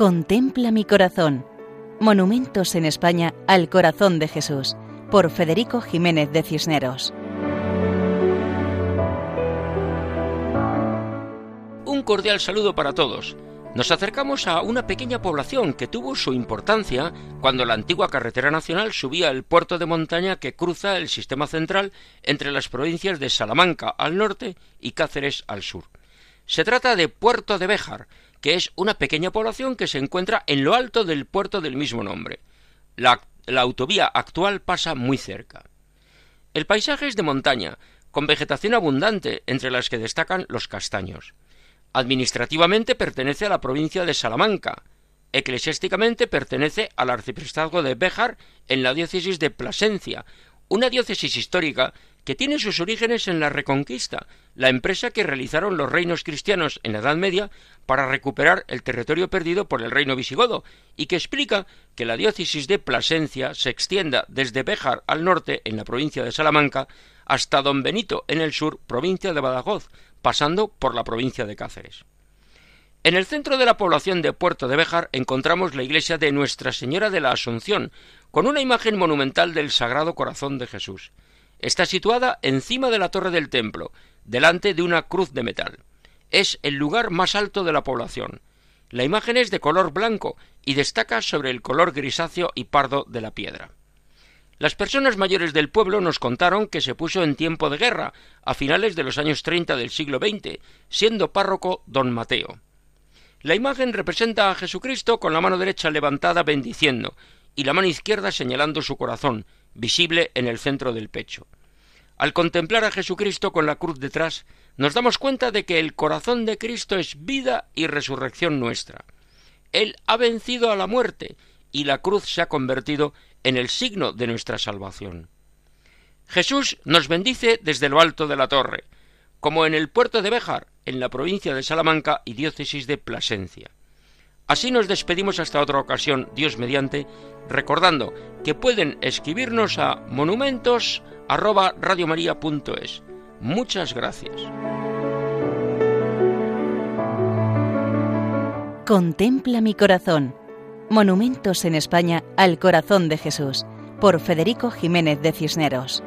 Contempla mi corazón. Monumentos en España al corazón de Jesús, por Federico Jiménez de Cisneros. Un cordial saludo para todos. Nos acercamos a una pequeña población que tuvo su importancia cuando la antigua carretera nacional subía el puerto de montaña que cruza el sistema central entre las provincias de Salamanca al norte y Cáceres al sur. Se trata de Puerto de Béjar, que es una pequeña población que se encuentra en lo alto del puerto del mismo nombre. La, autovía actual pasa muy cerca. El paisaje es de montaña, con vegetación abundante, entre las que destacan los castaños. Administrativamente pertenece a la provincia de Salamanca. Eclesiásticamente pertenece al arciprestazgo de Béjar en la diócesis de Plasencia, una diócesis histórica que tiene sus orígenes en la Reconquista, la empresa que realizaron los reinos cristianos en la Edad Media para recuperar el territorio perdido por el reino visigodo, y que explica que la diócesis de Plasencia se extienda desde Béjar al norte, en la provincia de Salamanca, hasta Don Benito, en el sur, provincia de Badajoz, pasando por la provincia de Cáceres. En el centro de la población de Puerto de Béjar encontramos la iglesia de Nuestra Señora de la Asunción, con una imagen monumental del Sagrado Corazón de Jesús. Está situada encima de la torre del templo, delante de una cruz de metal. Es el lugar más alto de la población. La imagen es de color blanco y destaca sobre el color grisáceo y pardo de la piedra. Las personas mayores del pueblo nos contaron que se puso en tiempo de guerra, a finales de los años treinta del siglo XX, siendo párroco don Mateo. La imagen representa a Jesucristo con la mano derecha levantada bendiciendo y la mano izquierda señalando su corazón, visible en el centro del pecho. Al contemplar a Jesucristo con la cruz detrás, nos damos cuenta de que el corazón de Cristo es vida y resurrección nuestra. Él ha vencido a la muerte y la cruz se ha convertido en el signo de nuestra salvación. Jesús nos bendice desde lo alto de la torre, como en el puerto de Béjar, en la provincia de Salamanca y diócesis de Plasencia. Así nos despedimos hasta otra ocasión, Dios mediante, recordando que pueden escribirnos a monumentos@radiomaria.es. Muchas gracias. Contempla mi corazón. Monumentos en España al corazón de Jesús por Federico Jiménez de Cisneros.